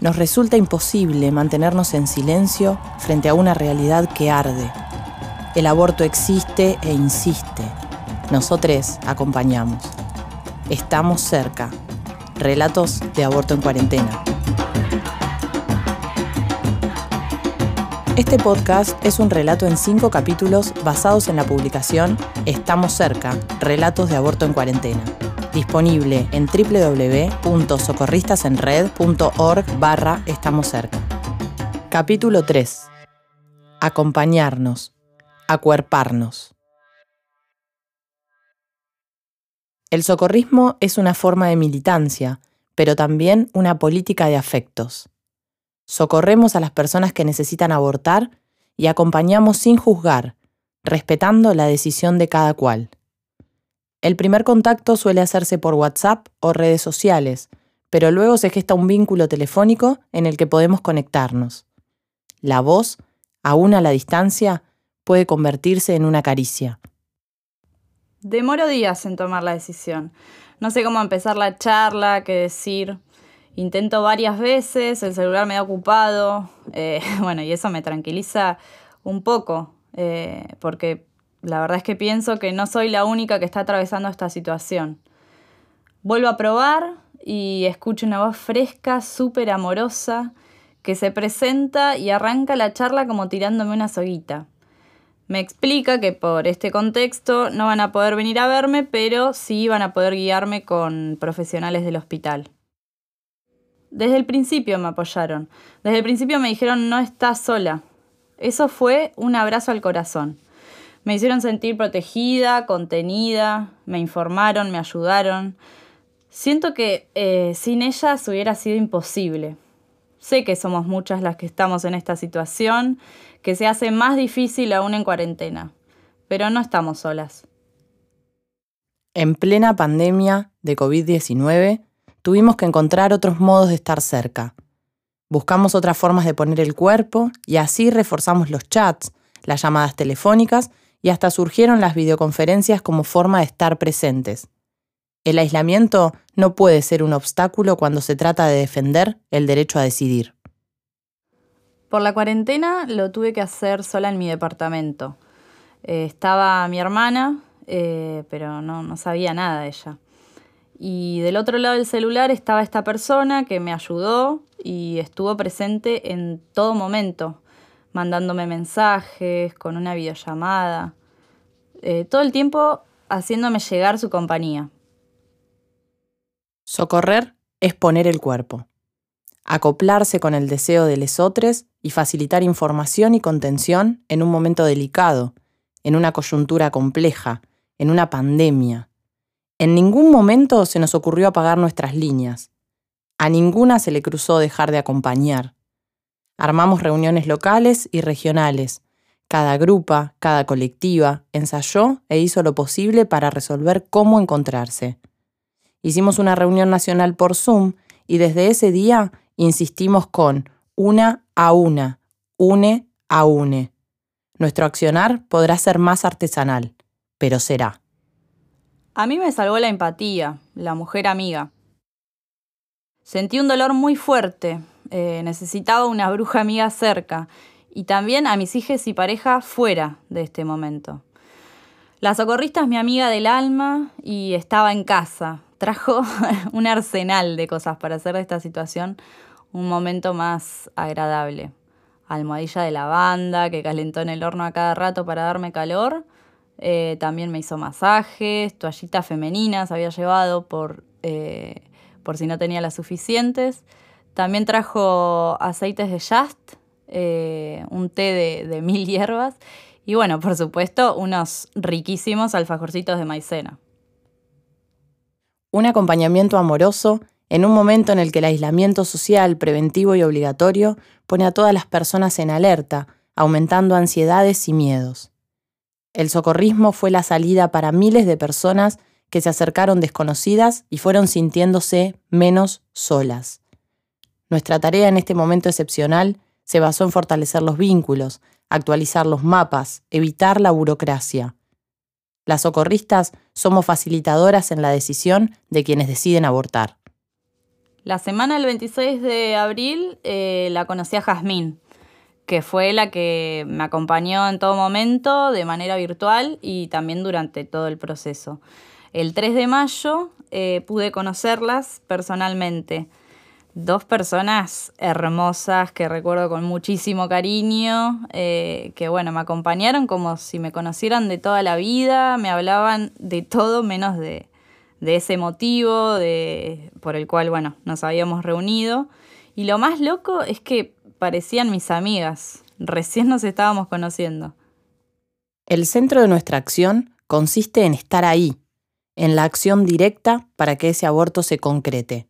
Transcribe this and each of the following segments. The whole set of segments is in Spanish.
Nos resulta imposible mantenernos en silencio frente a una realidad que arde. El aborto existe e insiste. Nosotros acompañamos. Estamos cerca. Relatos de aborto en cuarentena. Este podcast es un relato en cinco capítulos basados en la publicación Estamos cerca, Relatos de aborto en cuarentena disponible en www.socorristasenred.org barra Estamos cerca. Capítulo 3. Acompañarnos. Acuerparnos. El socorrismo es una forma de militancia, pero también una política de afectos. Socorremos a las personas que necesitan abortar y acompañamos sin juzgar, respetando la decisión de cada cual. El primer contacto suele hacerse por WhatsApp o redes sociales, pero luego se gesta un vínculo telefónico en el que podemos conectarnos. La voz, aún a la distancia, puede convertirse en una caricia. Demoro días en tomar la decisión. No sé cómo empezar la charla, qué decir. Intento varias veces, el celular me da ocupado. Eh, bueno, y eso me tranquiliza un poco, eh, porque la verdad es que pienso que no soy la única que está atravesando esta situación. Vuelvo a probar y escucho una voz fresca, súper amorosa, que se presenta y arranca la charla como tirándome una soguita. Me explica que por este contexto no van a poder venir a verme, pero sí van a poder guiarme con profesionales del hospital. Desde el principio me apoyaron. Desde el principio me dijeron no estás sola. Eso fue un abrazo al corazón. Me hicieron sentir protegida, contenida, me informaron, me ayudaron. Siento que eh, sin ellas hubiera sido imposible. Sé que somos muchas las que estamos en esta situación, que se hace más difícil aún en cuarentena, pero no estamos solas. En plena pandemia de COVID-19, tuvimos que encontrar otros modos de estar cerca. Buscamos otras formas de poner el cuerpo y así reforzamos los chats, las llamadas telefónicas y hasta surgieron las videoconferencias como forma de estar presentes. El aislamiento no puede ser un obstáculo cuando se trata de defender el derecho a decidir. Por la cuarentena lo tuve que hacer sola en mi departamento. Eh, estaba mi hermana, eh, pero no, no sabía nada de ella. Y del otro lado del celular estaba esta persona que me ayudó y estuvo presente en todo momento mandándome mensajes, con una videollamada, eh, todo el tiempo haciéndome llegar su compañía. Socorrer es poner el cuerpo, acoplarse con el deseo de lesotres y facilitar información y contención en un momento delicado, en una coyuntura compleja, en una pandemia. En ningún momento se nos ocurrió apagar nuestras líneas. A ninguna se le cruzó dejar de acompañar. Armamos reuniones locales y regionales. Cada grupa, cada colectiva ensayó e hizo lo posible para resolver cómo encontrarse. Hicimos una reunión nacional por Zoom y desde ese día insistimos con una a una, une a une. Nuestro accionar podrá ser más artesanal, pero será. A mí me salvó la empatía, la mujer amiga. Sentí un dolor muy fuerte, eh, necesitaba una bruja amiga cerca y también a mis hijas y pareja fuera de este momento. La socorrista es mi amiga del alma y estaba en casa. Trajo un arsenal de cosas para hacer de esta situación un momento más agradable. Almohadilla de lavanda que calentó en el horno a cada rato para darme calor. Eh, también me hizo masajes, toallitas femeninas había llevado por, eh, por si no tenía las suficientes. También trajo aceites de Just, eh, un té de, mil hierbas y bueno, por supuesto, unos riquísimos alfajorcitos de maicena. Un acompañamiento amoroso en un momento en el que el aislamiento social, preventivo y obligatorio pone a todas las personas en alerta, aumentando ansiedades y miedos. El socorrismo fue la salida para miles de personas que se acercaron desconocidas y fueron sintiéndose menos solas. Nuestra tarea en este momento excepcional se basó en fortalecer los vínculos, actualizar los mapas, evitar la burocracia. Las socorristas somos facilitadoras en la decisión de quienes deciden abortar. La semana del 26 de abril eh, la conocí a Jazmín, que fue la que me acompañó en todo momento de manera virtual y también durante todo el proceso. El 3 de mayo eh, pude conocerlas personalmente. Dos personas hermosas que recuerdo con muchísimo cariño, eh, que bueno, me acompañaron como si me conocieran de toda la vida, me hablaban de todo menos de, de ese motivo de, por el cual, bueno, nos habíamos reunido. Y lo más loco es que parecían mis amigas, recién nos estábamos conociendo. El centro de nuestra acción consiste en estar ahí, en la acción directa para que ese aborto se concrete.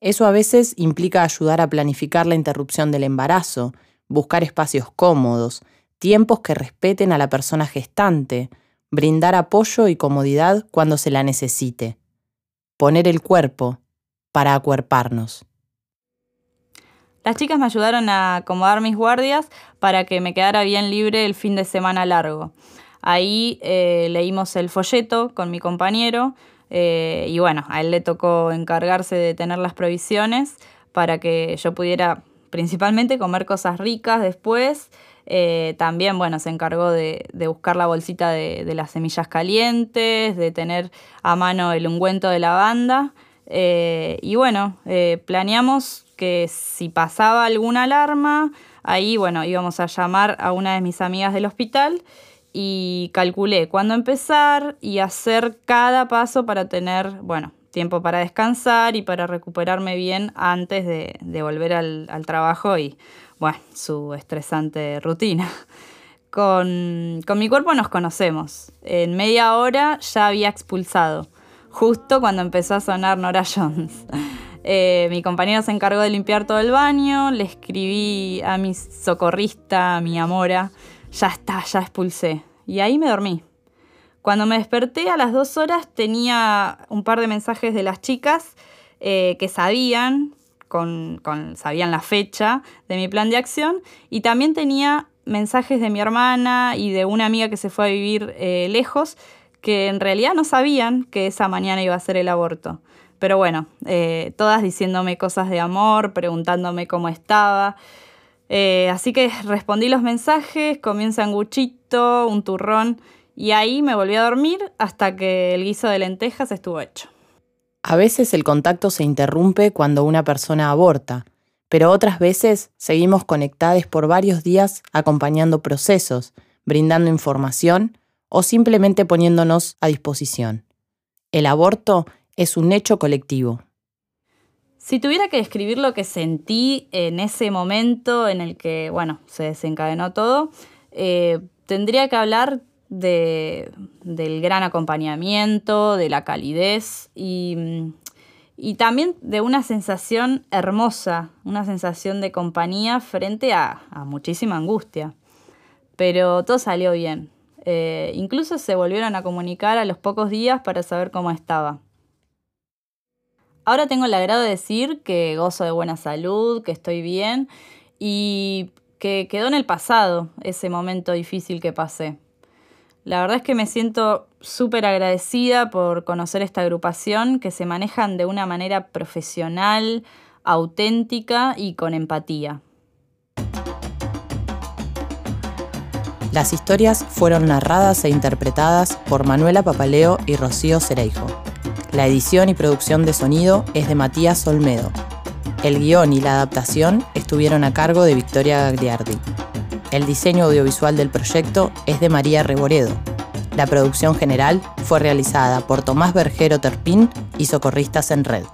Eso a veces implica ayudar a planificar la interrupción del embarazo, buscar espacios cómodos, tiempos que respeten a la persona gestante, brindar apoyo y comodidad cuando se la necesite, poner el cuerpo para acuerparnos. Las chicas me ayudaron a acomodar mis guardias para que me quedara bien libre el fin de semana largo. Ahí eh, leímos el folleto con mi compañero eh, y bueno, a él le tocó encargarse de tener las provisiones para que yo pudiera principalmente comer cosas ricas después eh, también, bueno, se encargó de, buscar la bolsita de, las semillas calientes, de tener a mano el ungüento de lavanda. Eh, y bueno, eh, planeamos que si pasaba alguna alarma, ahí, bueno, íbamos a llamar a una de mis amigas del hospital y calculé cuándo empezar y hacer cada paso para tener, bueno, tiempo para descansar y para recuperarme bien antes de, volver al, trabajo y bueno, su estresante rutina. Con, mi cuerpo nos conocemos. En media hora ya había expulsado, justo cuando empezó a sonar Nora Jones. Eh, mi compañero se encargó de limpiar todo el baño, le escribí a mi socorrista, a mi amora, ya está, ya expulsé. Y ahí me dormí. Cuando me desperté a las dos horas tenía un par de mensajes de las chicas eh, que sabían con, sabían la fecha de mi plan de acción y también tenía mensajes de mi hermana y de una amiga que se fue a vivir eh, lejos que en realidad no sabían que esa mañana iba a ser el aborto. Pero bueno, eh, todas diciéndome cosas de amor, preguntándome cómo estaba. Eh, así que respondí los mensajes, comí un sanguchito, un turrón y ahí me volví a dormir hasta que el guiso de lentejas estuvo hecho. A veces el contacto se interrumpe cuando una persona aborta, pero otras veces seguimos conectados por varios días acompañando procesos, brindando información o simplemente poniéndonos a disposición. El aborto es un hecho colectivo. Si tuviera que describir lo que sentí en ese momento en el que, bueno, se desencadenó todo, eh, tendría que hablar de, del gran acompañamiento, de la calidez y, también de una sensación hermosa, una sensación de compañía frente a, muchísima angustia. Pero todo salió bien. Eh, incluso se volvieron a comunicar a los pocos días para saber cómo estaba. Ahora tengo el agrado de decir que gozo de buena salud, que estoy bien y que quedó en el pasado ese momento difícil que pasé. La verdad es que me siento súper agradecida por conocer esta agrupación que se manejan de una manera profesional, auténtica y con empatía. Las historias fueron narradas e interpretadas por Manuela Papaleo y Rocío Cereijo. La edición y producción de sonido es de Matías Olmedo. El guion y la adaptación estuvieron a cargo de Victoria Gagliardi. El diseño audiovisual del proyecto es de María Reboredo. La producción general fue realizada por Tomás Bergero Terpín y Socorristas en Red.